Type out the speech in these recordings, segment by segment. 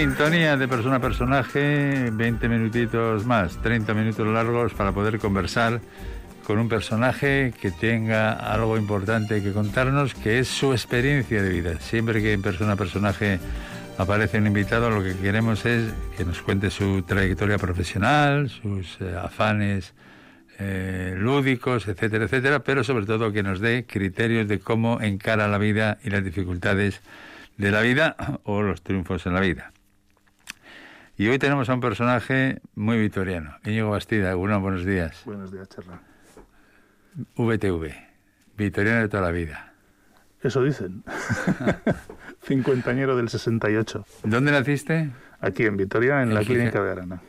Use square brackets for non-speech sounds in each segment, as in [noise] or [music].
Sintonía de persona a personaje, 20 minutitos más, 30 minutos largos para poder conversar con un personaje que tenga algo importante que contarnos, que es su experiencia de vida. Siempre que en persona a personaje aparece un invitado, lo que queremos es que nos cuente su trayectoria profesional, sus eh, afanes eh, lúdicos, etcétera, etcétera, pero sobre todo que nos dé criterios de cómo encara la vida y las dificultades de la vida o los triunfos en la vida. Y hoy tenemos a un personaje muy victoriano, Íñigo Bastida. Uno, buenos días. Buenos días, Cherra. VTV, victoriano de toda la vida. Eso dicen. [laughs] Cincuentañero del 68. ¿Dónde naciste? Aquí en Vitoria, en, la clínica de Arana.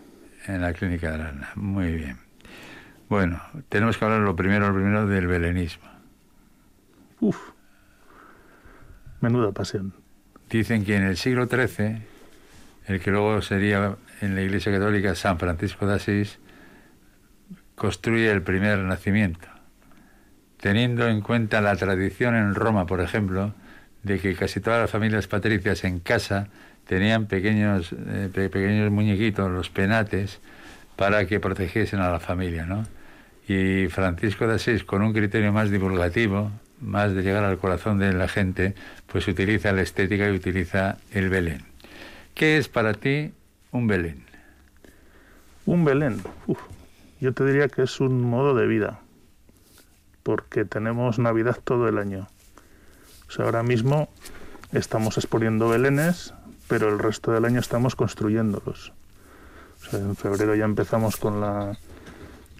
En la clínica de Arana, muy bien. Bueno, tenemos que hablar lo primero, lo primero del belenismo. Uf. Menuda pasión. Dicen que en el siglo XIII el que luego sería en la Iglesia Católica San Francisco de Asís, construye el primer nacimiento, teniendo en cuenta la tradición en Roma, por ejemplo, de que casi todas las familias patricias en casa tenían pequeños, eh, pequeños muñequitos, los penates, para que protegiesen a la familia, ¿no? Y Francisco de Asís, con un criterio más divulgativo, más de llegar al corazón de la gente, pues utiliza la estética y utiliza el Belén. ¿Qué es para ti un Belén? Un Belén, yo te diría que es un modo de vida, porque tenemos Navidad todo el año. O sea, ahora mismo estamos exponiendo Belenes, pero el resto del año estamos construyéndolos. O sea, en febrero ya empezamos con la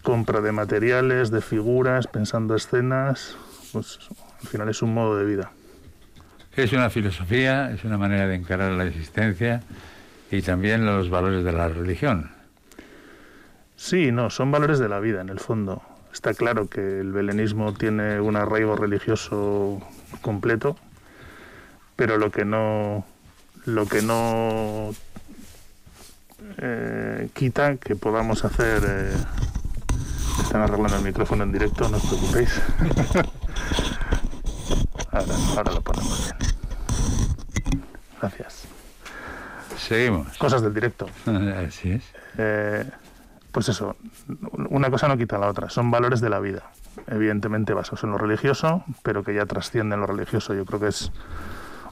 compra de materiales, de figuras, pensando escenas. Pues al final es un modo de vida. Es una filosofía, es una manera de encarar la existencia y también los valores de la religión. Sí, no, son valores de la vida en el fondo. Está claro que el belenismo tiene un arraigo religioso completo, pero lo que no lo que no eh, quita que podamos hacer eh, están arreglando el micrófono en directo, no os preocupéis. [laughs] ahora, ahora lo ponemos bien. Gracias. Seguimos. Cosas del directo. [laughs] Así es. Eh, pues eso, una cosa no quita la otra, son valores de la vida, evidentemente basados en lo religioso, pero que ya trascienden lo religioso. Yo creo que es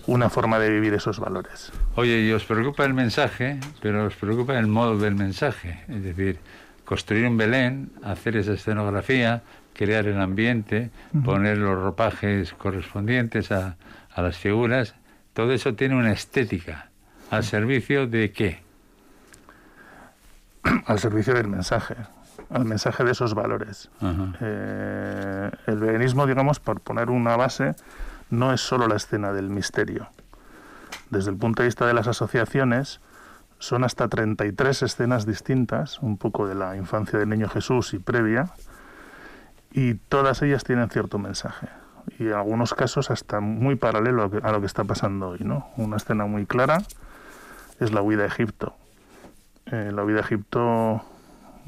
una forma de vivir esos valores. Oye, y os preocupa el mensaje, pero os preocupa el modo del mensaje, es decir, construir un Belén, hacer esa escenografía, crear el ambiente, poner los ropajes correspondientes a, a las figuras todo eso tiene una estética. ¿Al servicio de qué? [clears throat] Al servicio del mensaje, al mensaje de esos valores. Eh, el veganismo, digamos, por poner una base, no es solo la escena del misterio. Desde el punto de vista de las asociaciones, son hasta 33 escenas distintas, un poco de la infancia del niño Jesús y previa, y todas ellas tienen cierto mensaje y en algunos casos hasta muy paralelo a lo que está pasando hoy, ¿no? Una escena muy clara es la huida a Egipto. Eh, la huida a Egipto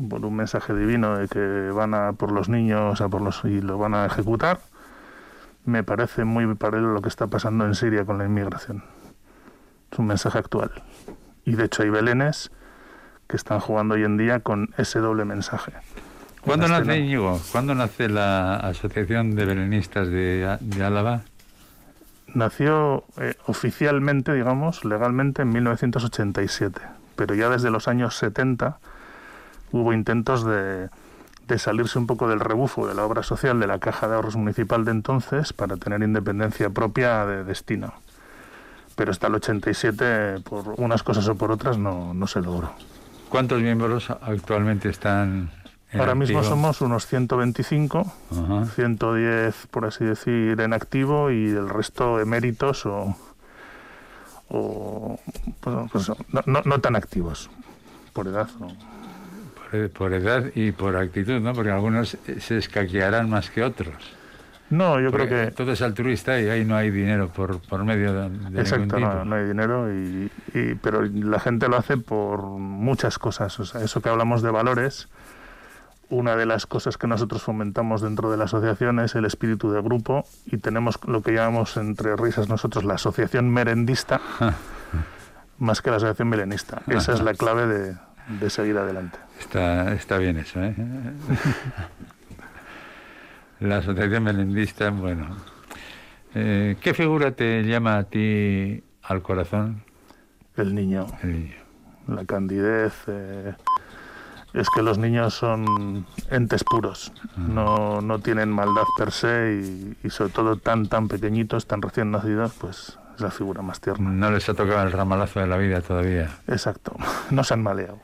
por un mensaje divino de que van a por los niños a por los y lo van a ejecutar me parece muy paralelo a lo que está pasando en Siria con la inmigración. Es un mensaje actual. Y de hecho hay belenes que están jugando hoy en día con ese doble mensaje. ¿Cuándo nace Íñigo? ¿Cuándo nace la Asociación de Belenistas de, Álava? Nació eh, oficialmente, digamos, legalmente en 1987, pero ya desde los años 70 hubo intentos de, de salirse un poco del rebufo de la obra social de la Caja de Ahorros Municipal de entonces para tener independencia propia de destino. Pero hasta el 87, por unas cosas o por otras, no, no se logró. ¿Cuántos miembros actualmente están Ahora mismo somos unos 125, 110 por así decir en activo y el resto eméritos o, o pues, no, no, tan activos por edad. Por, edad y por actitud, ¿no? Porque algunos se escaquearán más que otros. No, yo creo que... Todo es altruista y ahí no hay dinero por, por medio de... Exacto, no, no, hay dinero, y, y, pero la gente lo hace por muchas cosas. O sea, eso que hablamos de valores, una de las cosas que nosotros fomentamos dentro de la asociación es el espíritu de grupo y tenemos lo que llamamos entre risas nosotros la asociación merendista, [laughs] más que la asociación belenista. Esa es la clave de, de seguir adelante. Está, está bien eso, ¿eh? [laughs] la asociación belenista, bueno. Eh, ¿Qué figura te llama a ti al corazón? El niño. El niño. La candidez. Eh, es que los niños son entes puros, no, no tienen maldad per se y, y, sobre todo tan tan pequeñitos, tan recién nacidos, pues es la figura más tierna. No les ha tocado el ramalazo de la vida todavía. Exacto, [laughs] no se han maleado.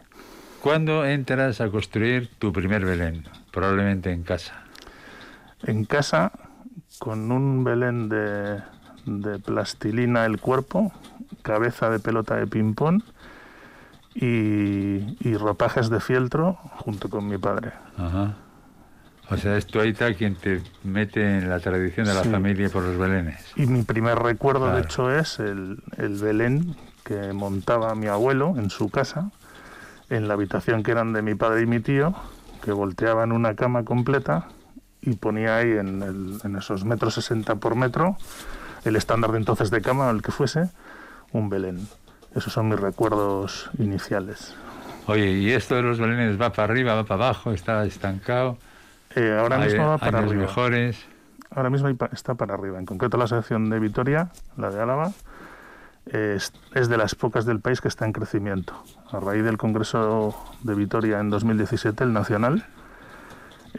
¿Cuándo entras a construir tu primer Belén? Probablemente en casa. En casa, con un Belén de, de plastilina el cuerpo, cabeza de pelota de ping-pong y, y, ropajes de fieltro junto con mi padre. Ajá. O sea, es tu aita quien te mete en la tradición de la Sí. familia por los belenes. Y mi primer recuerdo, de hecho, es el, el Belén que montaba mi abuelo en su casa, en la habitación que eran de mi padre y mi tío, que volteaban una cama completa y ponía ahí en, el- en esos metros 60 por metro, el estándar de entonces de cama, o el que fuese, un Belén. Esos son mis recuerdos iniciales. Oye, ¿y esto de los belenes va para arriba, va para abajo, está estancado? Eh, ahora ¿Hay mismo va para arriba. mejores? Ahora mismo está para arriba. En concreto la sección de Vitoria, la de Álava, es, es de las pocas del país que está en crecimiento. A raíz del Congreso de Vitoria en 2017, el nacional,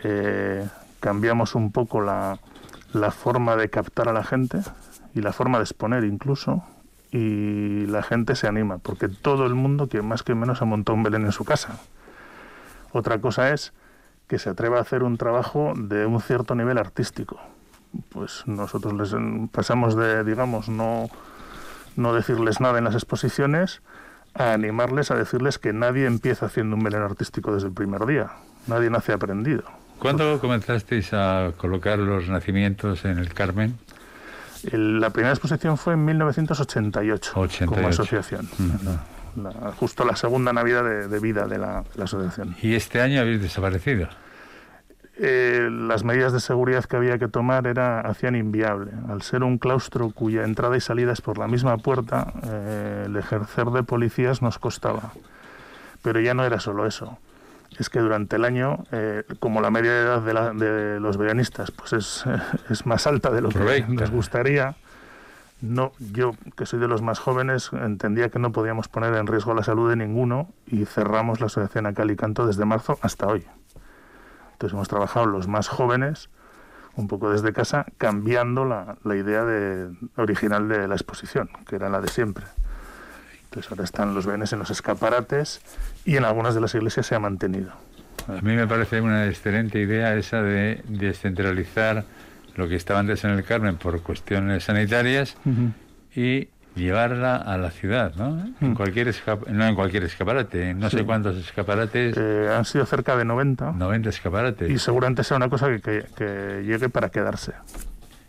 eh, cambiamos un poco la, la forma de captar a la gente y la forma de exponer incluso y la gente se anima porque todo el mundo que más que menos ha montado un Belén en su casa. Otra cosa es que se atreva a hacer un trabajo de un cierto nivel artístico. Pues nosotros les pasamos de, digamos, no, no decirles nada en las exposiciones a animarles a decirles que nadie empieza haciendo un Belén artístico desde el primer día. Nadie nace aprendido. ¿Cuándo comenzasteis a colocar los nacimientos en el Carmen? El- la primera exposición fue en 1988 como 88. asociación. La- la- justo la segunda Navidad de, de vida de la, de la asociación. Y este año habéis desaparecido. Eh, las medidas de seguridad que había que tomar era, hacían inviable. Al ser un claustro cuya entrada y salida es por la misma puerta, eh, el ejercer de policías nos costaba. Pero ya no era solo eso. Es que durante el año, eh, como la media de edad de, la- de los veranistas pues es, [laughs] es más alta de lo que Correcto. nos gustaría, no, yo, que soy de los más jóvenes, entendía que no podíamos poner en riesgo la salud de ninguno y cerramos la asociación a cal y canto desde marzo hasta hoy. Entonces hemos trabajado los más jóvenes, un poco desde casa, cambiando la, la idea de, original de la exposición, que era la de siempre. Entonces ahora están los bienes en los escaparates y en algunas de las iglesias se ha mantenido. A mí me parece una excelente idea esa de descentralizar lo que estaba antes en el Carmen por cuestiones sanitarias y llevarla a la ciudad, ¿no? En Mm. cualquier no en cualquier escaparate, no sé Sí. cuántos escaparates, Eh, han sido cerca de 90 90 escaparates. y seguramente sea una cosa que, que- que llegue para quedarse.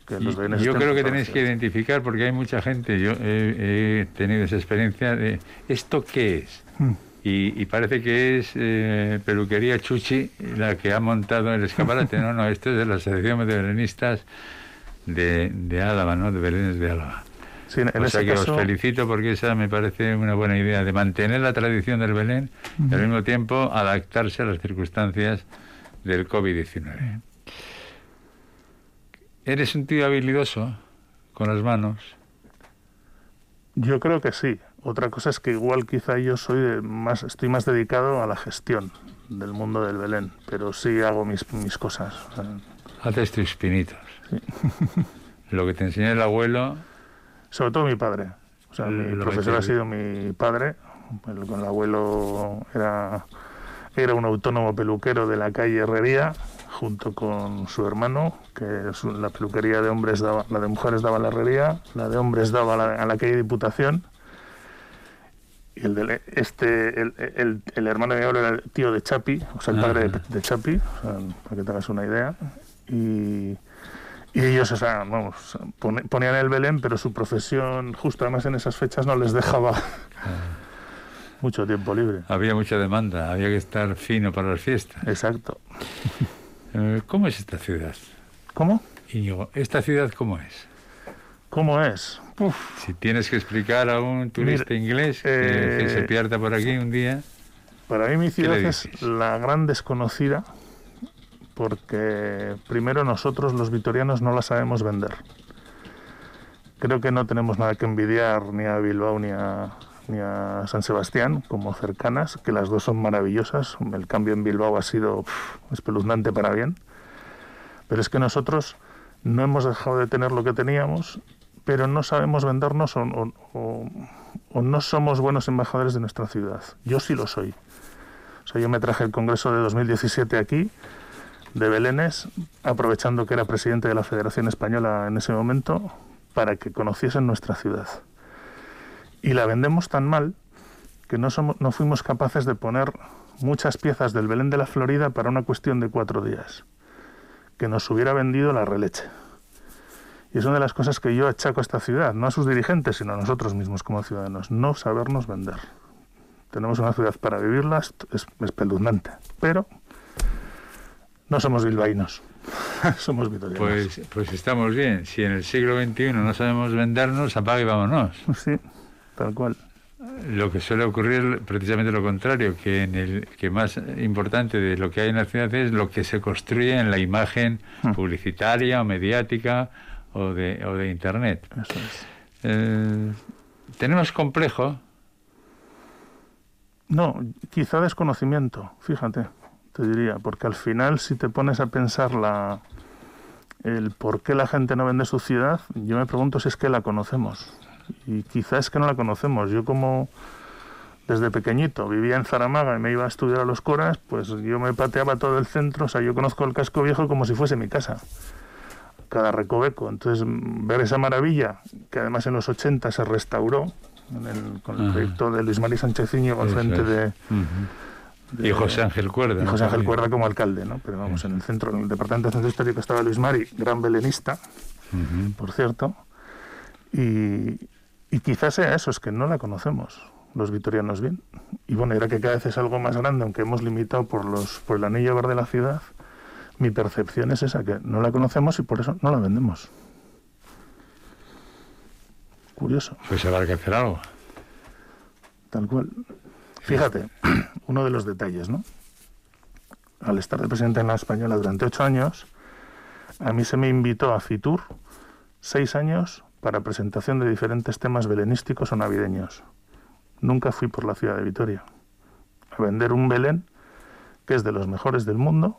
Que Y- los bienes y yo creo que tenéis que identificar, porque hay mucha gente, yo he, he tenido esa experiencia de, ¿esto qué es? Mm. Y, y parece que es eh, peluquería Chuchi la que ha montado el escaparate. [laughs] no, no, esto es de la Asociación de Belenistas de, de Álava, ¿no? De Belenes de Álava. Sí, en o ese sea que caso, os felicito porque esa me parece una buena idea de mantener la tradición del Belén y al mismo tiempo adaptarse a las circunstancias del COVID-19. ¿Eres un tío habilidoso con las manos? Yo creo que sí. Otra cosa es que igual quizá yo soy más, estoy más dedicado a la gestión del mundo del Belén, pero sí hago mis, mis cosas. Haces tus pinitos. [laughs] Lo que te enseñó el abuelo, sobre todo mi padre. O sea, mi Lo profesor ha sido mi padre. El, el abuelo era, era un autónomo peluquero de la calle Herrería, junto con su hermano, que su- la peluquería de hombres daba, la de mujeres daba la herrería, la de hombres daba a la, a la calle Diputación. Y el de este, el, el- el hermano de mi abuelo era el tío de Chapi, o sea, el padre de, de Chapi, o sea, para que te hagas una idea. Y, y ellos, o sea, vamos, ponían el Belén, pero su profesión, justo además en esas fechas, no les dejaba mucho tiempo libre. había mucha demanda, había que estar fino para las fiestas. Exacto. [laughs] Eh, ¿Cómo es esta ciudad? ¿Cómo? Íñigo, ¿esta ciudad cómo es? ¿Cómo es? Si tienes que explicar a un turista inglés que, se eh, pierda por aquí un día. Para mí mi ciudad es la gran desconocida porque primero nosotros los vitorianos no la sabemos vender. Creo que no tenemos nada que envidiar ni a Bilbao ni a, ni a San Sebastián como cercanas, que las dos son maravillosas. El cambio en Bilbao ha sido espeluznante para bien. Pero es que nosotros no hemos dejado de tener lo que teníamos, pero no sabemos vendernos o, no somos buenos embajadores de nuestra ciudad. Yo sí lo soy. O sea, yo me traje el Congreso de 2017 aquí, de Belénes, aprovechando que era presidente de la Federación Española en ese momento, para que conociesen nuestra ciudad. Y la vendemos tan mal que no, somos, no fuimos capaces de poner muchas piezas del Belén de la Florida para una cuestión de cuatro días que nos hubiera vendido la releche. Y es una de las cosas que yo achaco a esta ciudad, no a sus dirigentes, sino a nosotros mismos como ciudadanos, no sabernos vender. Tenemos una ciudad para vivirla, es espeluznante, pero no somos bilbaínos, [laughs] somos vitorianos. Pues, pues estamos bien, si en el siglo XXI no sabemos vendernos, apaga y vámonos. Sí, tal cual. Lo que suele ocurrir precisamente lo contrario, que en el que más importante de lo que hay en la ciudad es lo que se construye en la imagen hmm. publicitaria o mediática o de, o de internet. Eh, ¿Tenemos complejo? No, quizá desconocimiento, fíjate, te diría, porque al final si te pones a pensar la, el por qué la gente no vende su ciudad, yo me pregunto si es que la conocemos y quizás es que no la conocemos. Yo como desde pequeñito vivía en Zaramaga y me iba a estudiar a los Coras, pues yo me pateaba todo el centro, o sea, yo conozco el casco viejo como si fuese mi casa, cada recoveco. Entonces, ver esa maravilla, que además en los 80 se restauró, con el proyecto de Luis Mari Sánchez al frente de, Y José Ángel Cuerda. Y José Ángel Cuerda como alcalde, ¿no? Pero vamos, en el centro, en el departamento de centro histórico estaba Luis Mari, gran belenista, por cierto, y, y quizás sea eso, es que no la conocemos los vitorianos bien. Y bueno, era que cada vez es algo más grande, aunque hemos limitado por, los, por el anillo verde de la ciudad, mi percepción es esa, que no la conocemos y por eso no la vendemos. Curioso. Pues habrá que hacer algo. Tal cual. Fíjate, [clears throat] uno de los detalles, ¿no? Al estar de presidente en la española durante ocho años, a mí se me invitó a Fitur seis años para presentación de diferentes temas belenísticos o navideños. Nunca fui por la ciudad de Vitoria a vender un Belén que es de los mejores del mundo,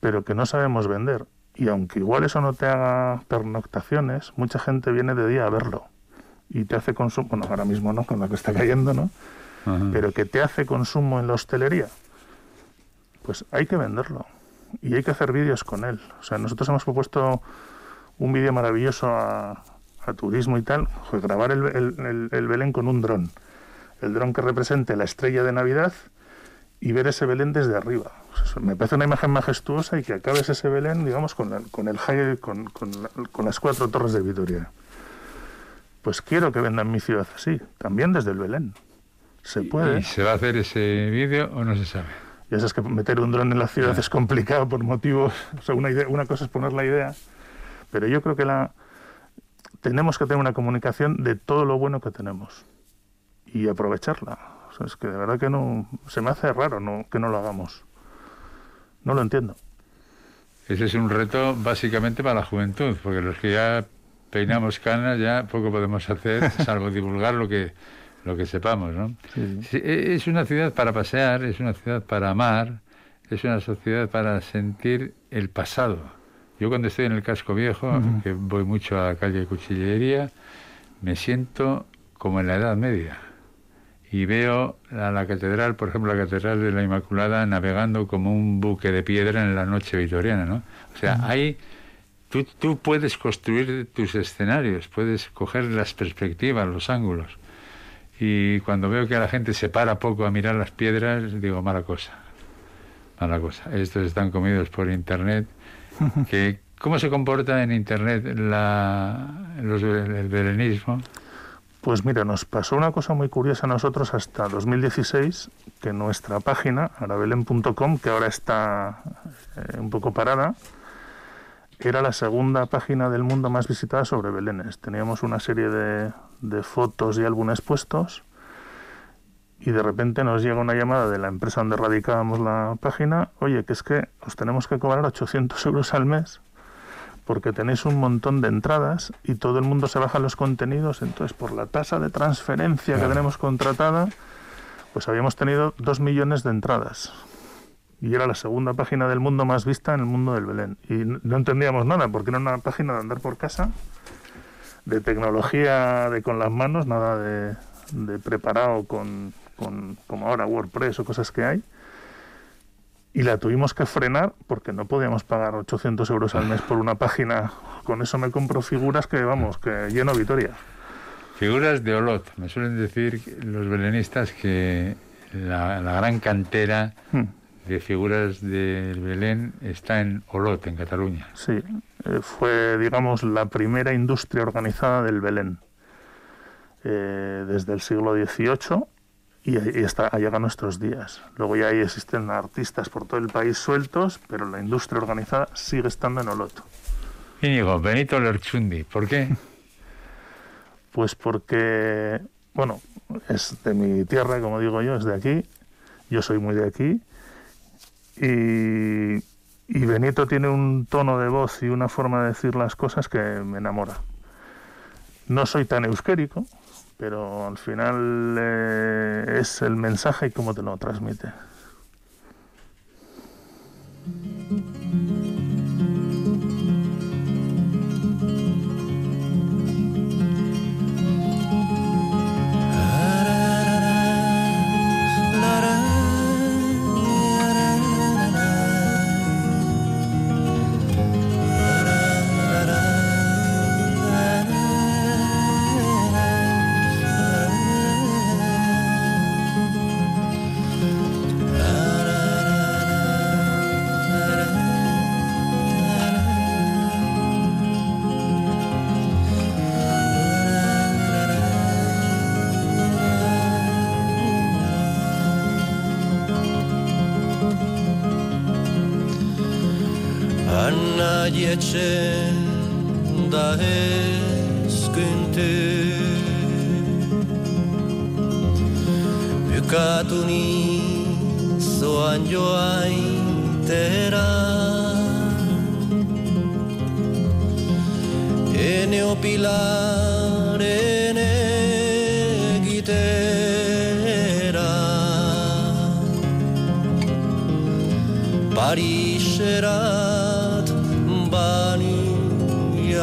pero que no sabemos vender. Y aunque igual eso no te haga pernoctaciones, mucha gente viene de día a verlo y te hace consumo, bueno, ahora mismo no, con lo que está cayendo, ¿no? Pero que te hace consumo en la hostelería, pues hay que venderlo y hay que hacer vídeos con él. O sea, nosotros hemos propuesto un vídeo maravilloso a, turismo y tal, grabar el, el, Belén con un dron. El dron que represente la estrella de Navidad y ver ese Belén desde arriba. me parece una imagen majestuosa y que acabes ese Belén, digamos, con, con el con, con, las cuatro torres de Vitoria. Pues quiero que vendan mi ciudad así, también desde el Belén. Se puede. ¿Y se va a hacer ese vídeo o no se sabe? Ya sabes que meter un dron en la ciudad es complicado por motivos. O sea, una, idea, una cosa es poner la idea pero yo creo que la, tenemos que tener una comunicación de todo lo bueno que tenemos y aprovecharla. O sea, es que de verdad que no se me hace raro no, que no lo hagamos. No lo entiendo. Ese es un reto básicamente para la juventud, porque los que ya peinamos canas ya poco podemos hacer, salvo [laughs] divulgar lo que lo que sepamos, ¿no? E, es una ciudad para pasear, es una ciudad para amar, es una sociedad para sentir el pasado yo cuando estoy en el casco viejo, que voy mucho a la calle de Cuchillería, me siento como en la Edad Media. Y veo a la catedral, por ejemplo, la catedral de la Inmaculada, navegando como un buque de piedra en la noche victoriana, ¿no? O sea, ahí tú, tú puedes construir tus escenarios, puedes coger las perspectivas, los ángulos. Y cuando veo que la gente se para poco a mirar las piedras, digo, mala cosa, mala cosa. Estos están comidos por internet [laughs] que, ¿Cómo se comporta en Internet la, el belenismo? Pues mira, nos pasó una cosa muy curiosa a nosotros hasta 2016, que nuestra página, arabelen.com, que ahora está eh, un poco parada, era la segunda página del mundo más visitada sobre Belénes. Teníamos una serie de, de fotos y álbumes puestos y de repente nos llega una llamada de la empresa donde radicábamos la página, oye, que es que os tenemos que cobrar 800 euros al mes porque tenéis un montón de entradas y todo el mundo se baja los contenidos, entonces por la tasa de transferencia que tenemos contratada, pues habíamos tenido dos millones de entradas. Y era la segunda página del mundo más vista en el mundo del Belén. Y no entendíamos nada, porque era una página de andar por casa, de tecnología de con las manos, nada de, de preparado con, con, como ahora WordPress o cosas que hay y la tuvimos que frenar porque no podíamos pagar 800 euros al mes por una página. Con eso me compro figuras que, vamos, que lleno Vitoria. Figuras de Olot. Me suelen decir los belenistas que la, gran cantera hmm. de figuras del Belén está en Olot, en Cataluña. Sí, eh, fue, digamos, la primera industria organizada del Belén. Eh, desde el siglo XVIII y, y hasta llega a nuestros días. Luego ya ahí existen artistas por todo el país sueltos, pero la industria organizada sigue estando en Oloto. Íñigo, Benito Lerchundi, ¿por qué? [laughs] Pues porque, bueno, es de mi tierra, como digo yo, es de aquí, yo soy muy de aquí, y, y Benito tiene un tono de voz y una forma de decir las cosas que me enamora. No soy tan euskérico, pero al final eh, es el mensaje y cómo te lo transmite. gece da eskünte Bukatuni zoan joain tera Ene opilaren egitera Parixera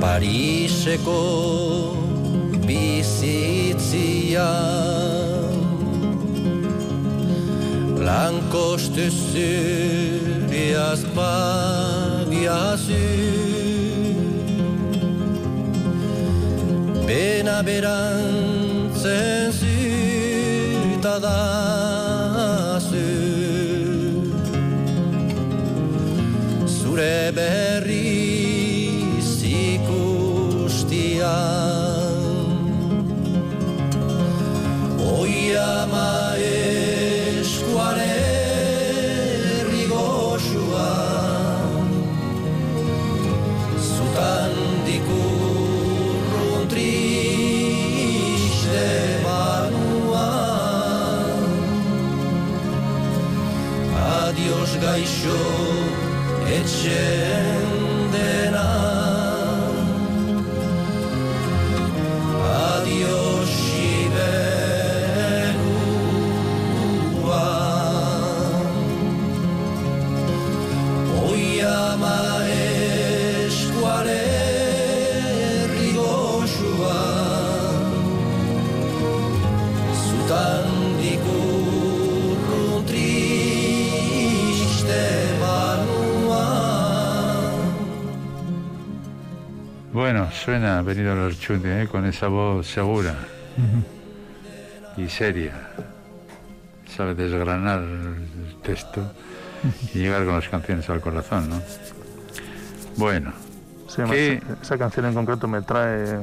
Pariseko bizitzia. Lankostu zuriaz bagiazu Bena berantzen zutadazu Zure adios gaixo etxen. Ber suena venido los chute, ¿eh? con esa voz segura y seria. Sabe desgranar el texto y llegar con las canciones al corazón, ¿no? Bueno. esa canción en concreto me trae...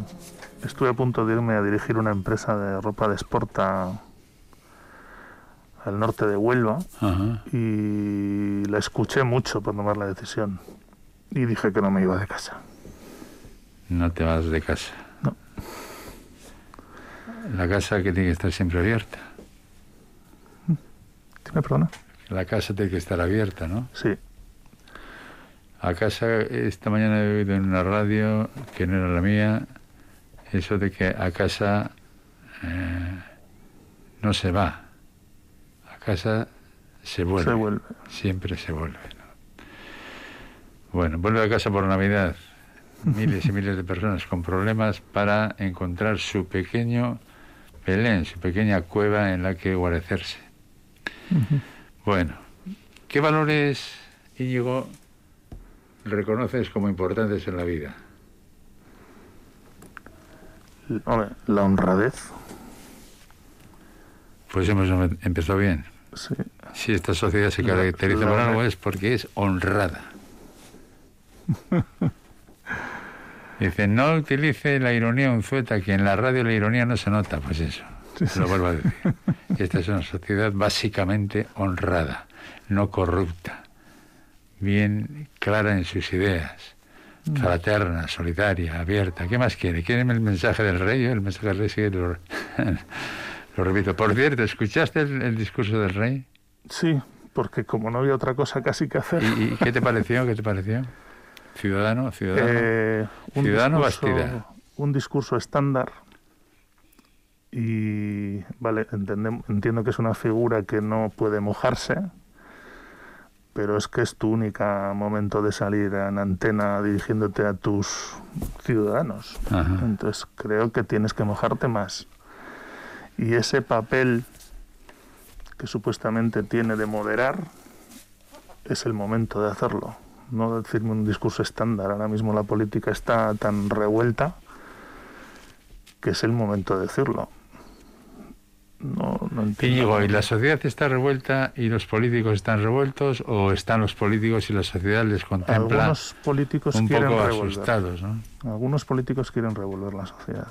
Estuve a punto de irme a dirigir una empresa de ropa de sport al norte de Huelva y la escuché mucho por tomar la decisión y dije que no me iba de casa. No te vas de casa. No. La casa que tiene que estar siempre abierta. ¿Tiene perdona? La casa tiene que estar abierta, ¿no? Sí. A casa, esta mañana he oído en una radio, que no era la mía, eso de que a casa eh, no se va. A casa se vuelve. Se vuelve. Siempre se vuelve. Bueno, vuelve a casa por Navidad miles y miles de personas con problemas para encontrar su pequeño Belén, su pequeña cueva en la que guarecerse. Bueno, ¿qué valores, Íñigo, reconoces como importantes en la vida? la honradez. Pues hemos empezado bien. Sí. Si esta sociedad se caracteriza por algo es porque es honrada. [laughs] Dice, no utilice la ironía unzueta, que en la radio la ironía no se nota. Pues eso, lo vuelvo a decir. [laughs] Esta es una sociedad básicamente honrada, no corrupta, bien clara en sus ideas, mm. fraterna, solidaria, abierta. ¿Qué más quiere? ¿Quiere el mensaje del rey? El mensaje del rey sigue lo, [laughs] lo repito. Por cierto, ¿escuchaste el, discurso del rey? Sí, porque como no había otra cosa casi que hacer. ¿Y, qué te pareció? ¿Qué te pareció? Ciudadano, ciudadano. Eh, un ciudadano discurso, Un discurso estándar. Y vale, entiendo que es una figura que no puede mojarse, pero es que es tu único momento de salir en antena dirigiéndote a tus ciudadanos. Entonces creo que tienes que mojarte más. Y ese papel que supuestamente tiene de moderar es el momento de hacerlo no decirme un discurso estándar. Ahora mismo la política está tan revuelta que es el momento de decirlo. No, no entiendo. ¿y la sociedad está revuelta y los políticos están revueltos o están los políticos y la sociedad les contempla Algunos políticos un quieren poco revolver. asustados, ¿no? Algunos políticos quieren revolver la sociedad.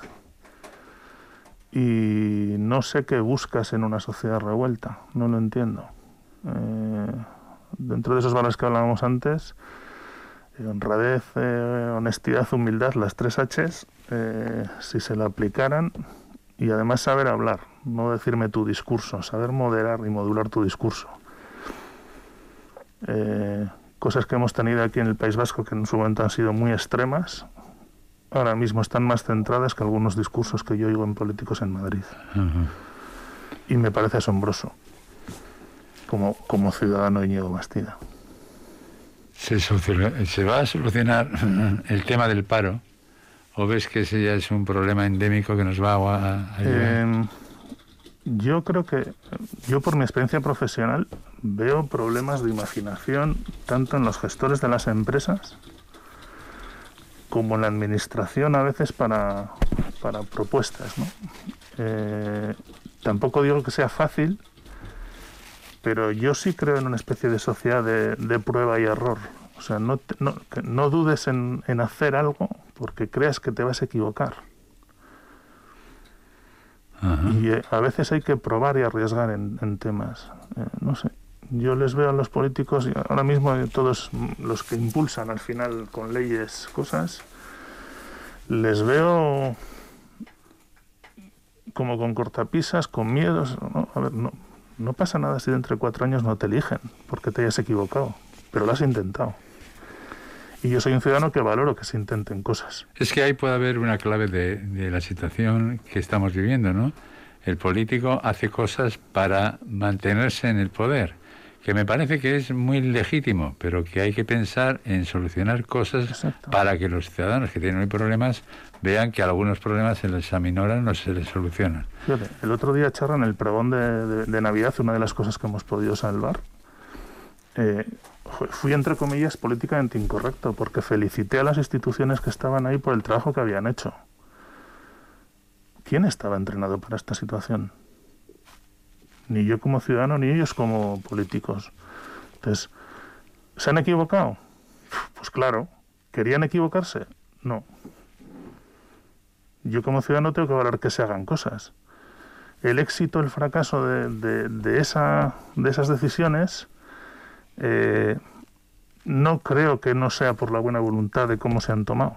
Y no sé qué buscas en una sociedad revuelta, no lo entiendo. Eh, dentro de esos valores que hablábamos antes, eh, honradez, eh, honestidad, humildad, las tres Hs, eh, si se la aplicaran, y además saber hablar, no decirme tu discurso, saber moderar y modular tu discurso. cosas que hemos tenido aquí en el País Vasco que en su momento han sido muy extremas, ahora mismo están más centradas que algunos discursos que yo oigo en políticos en Madrid. Y me parece asombroso como, como ciudadano Íñigo Bastida. ¿Se, ¿Se va a solucionar [laughs] el tema del paro? ¿O ves que ese ya es un problema endémico que nos va a, em, yo creo que, yo por mi experiencia profesional, veo problemas de imaginación tanto en los gestores de las empresas como en la administración a veces para, para propuestas. ¿no? Eh, tampoco digo que sea fácil, pero yo sí creo en una especie de sociedad de, prueba y error. O sea, no, no, dudes en, hacer algo porque creas que te vas a equivocar. Y eh, a veces hay que probar y arriesgar en, temas. Eh, no sé. Yo les veo a los políticos, ahora mismo todos los que impulsan al final con leyes cosas, les veo como con cortapisas, con miedos. ¿no? A ver, no, no pasa nada si dentro de cuatro años no te eligen porque te hayas equivocado, pero lo has intentado. Y yo soy un ciudadano que valoro que se intenten cosas. Es que ahí puede haber una clave de, de la situación que estamos viviendo, ¿no? El político hace cosas para mantenerse en el poder que me parece que es muy legítimo, pero que hay que pensar en solucionar cosas para que los ciudadanos que tienen problemas vean que algunos problemas se les aminoran o se les solucionan. el otro día, Charra, en el pregón de, Navidad, una de las cosas que hemos podido salvar, eh, fui, entre comillas, políticamente incorrecto, porque felicité a las instituciones que estaban ahí por el trabajo que habían hecho. ¿Quién estaba entrenado para esta situación? Ni yo como ciudadano, ni ellos como políticos. Entonces, ¿se han equivocado? Pues claro. ¿Querían equivocarse? No. Yo como ciudadano tengo que valorar que se hagan cosas. El éxito, el fracaso de, de, esa, de esas decisiones eh, no creo que no sea por la buena voluntad de cómo se han tomado.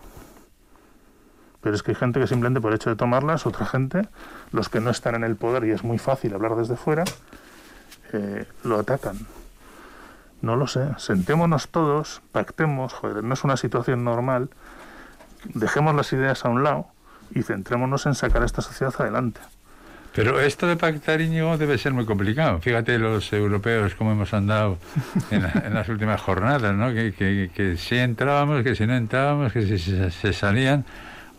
Pero es que hay gente que simplemente por el hecho de tomarlas, otra gente, los que no están en el poder y es muy fácil hablar desde fuera, eh, lo atacan. No lo sé. Sentémonos todos, pactemos, joder, no es una situación normal, dejemos las ideas a un lado y centrémonos en sacar a esta sociedad adelante. Pero esto de pactar, Íñigo, debe ser muy complicado. Fíjate los europeos cómo hemos andado en, las últimas jornadas, ¿no? Que, que, si entrábamos, que si no entrábamos, que si se salían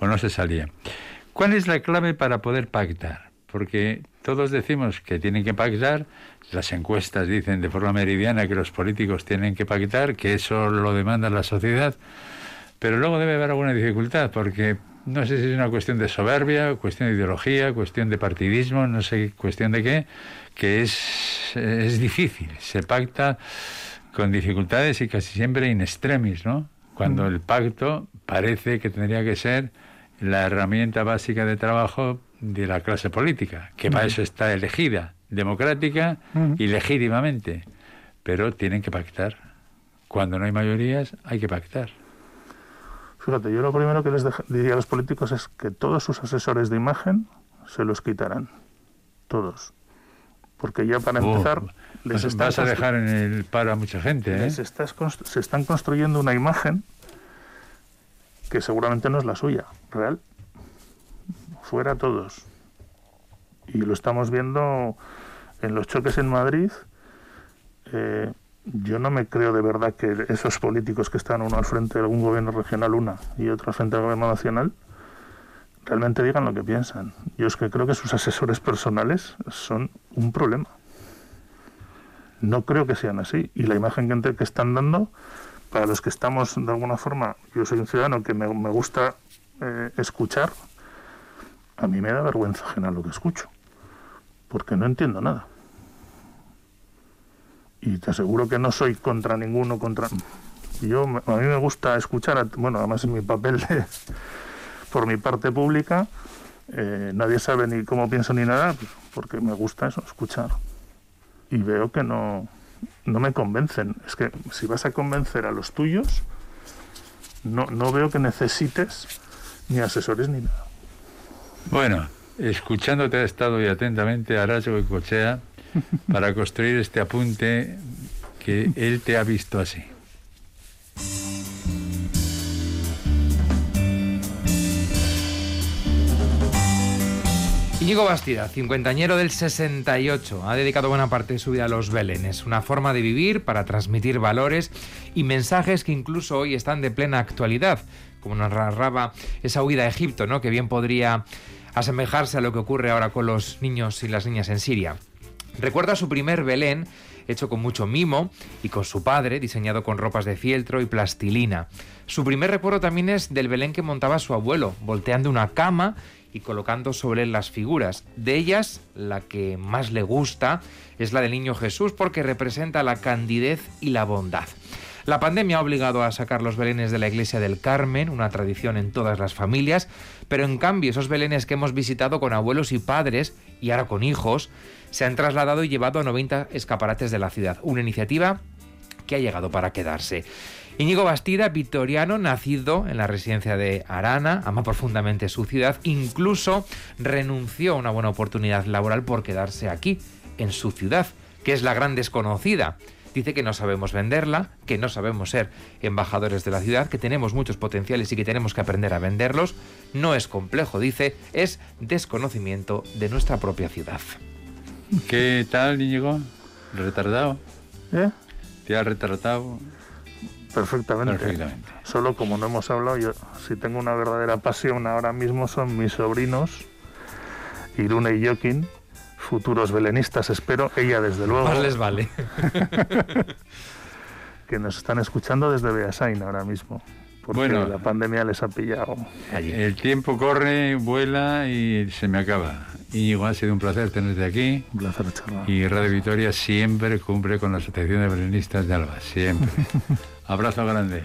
o no se salía. ¿Cuál es la clave para poder pactar? Porque todos decimos que tienen que pactar, las encuestas dicen de forma meridiana que los políticos tienen que pactar, que eso lo demanda la sociedad, pero luego debe haber alguna dificultad, porque no sé si es una cuestión de soberbia, cuestión de ideología, cuestión de partidismo, no sé cuestión de qué, que es, es difícil. Se pacta con dificultades y casi siempre in extremis, ¿no? Cuando mm. el pacto parece que tendría que ser la herramienta básica de trabajo de la clase política, que para eso está elegida, democrática y legítimamente. Pero tienen que pactar. Cuando no hay mayorías, hay que pactar. Fíjate, yo lo primero que les diría a los políticos es que todos sus asesores de imagen se los quitarán. Todos. Porque ya para oh, empezar... Les vas, a dejar en el paro a mucha gente. ¿eh? se están construyendo una imagen que seguramente no es la suya, real. Fuera todos. Y lo estamos viendo en los choques en Madrid. Eh, yo no me creo de verdad que esos políticos que están uno al frente de algún gobierno regional, una, y otro al frente del gobierno nacional, realmente digan lo que piensan. Yo es que creo que sus asesores personales son un problema. No creo que sean así. Y la imagen que, que están dando para los que estamos de alguna forma, yo soy un ciudadano que me, gusta eh, escuchar, a mí me da vergüenza ajena lo que escucho, porque no entiendo nada. Y te aseguro que no soy contra ninguno, contra... Yo, a mí me gusta escuchar, bueno, además en mi papel por mi parte pública, eh, nadie sabe ni cómo pienso ni nada, porque me gusta eso, escuchar. Y veo que no, no me convencen. Es que si vas a convencer a los tuyos, no, no veo que necesites ni asesores ni nada. Bueno, escuchándote ha estado y atentamente Aracho y Cochea para construir este apunte que él te ha visto así. Íñigo Bastida, cincuentañero del 68, ha dedicado buena parte de su vida a los belenes, una forma de vivir para transmitir valores y mensajes que incluso hoy están de plena actualidad, como nos narraba esa huida a Egipto, ¿no? que bien podría asemejarse a lo que ocurre ahora con los niños y las niñas en Siria. Recuerda su primer Belén, hecho con mucho mimo, y con su padre, diseñado con ropas de fieltro y plastilina. Su primer recuerdo también es del Belén que montaba su abuelo, volteando una cama y colocando sobre él las figuras. De ellas, la que más le gusta es la del niño Jesús porque representa la candidez y la bondad. La pandemia ha obligado a sacar los belenes de la iglesia del Carmen, una tradición en todas las familias, pero en cambio esos belenes que hemos visitado con abuelos y padres, y ahora con hijos, se han trasladado y llevado a 90 escaparates de la ciudad. Una iniciativa que ha llegado para quedarse. Íñigo Bastida, victoriano, nacido en la residencia de Arana, ama profundamente su ciudad, incluso renunció a una buena oportunidad laboral por quedarse aquí, en su ciudad, que es la gran desconocida. Dice que no sabemos venderla, que no sabemos ser embajadores de la ciudad, que tenemos muchos potenciales y que tenemos que aprender a venderlos. No es complejo, dice, es desconocimiento de nuestra propia ciudad. ¿Qué tal, Íñigo? ¿Retardado? ¿Eh? ¿Te has retratado? Perfectamente. Perfectamente. Solo como no hemos hablado, yo si tengo una verdadera pasión ahora mismo son mis sobrinos, Irune y Joaquín, futuros belenistas, espero, ella desde luego, Más les vale. [laughs] que nos están escuchando desde Beasain ahora mismo, porque Bueno. la pandemia les ha pillado. El tiempo corre, vuela y se me acaba. Íñigo, ha sido un placer tenerte aquí. Un placer charlar. Y Radio Victoria siempre cumple con la Asociación de Belenistas de Alba. Siempre. [laughs] Abrazo grande.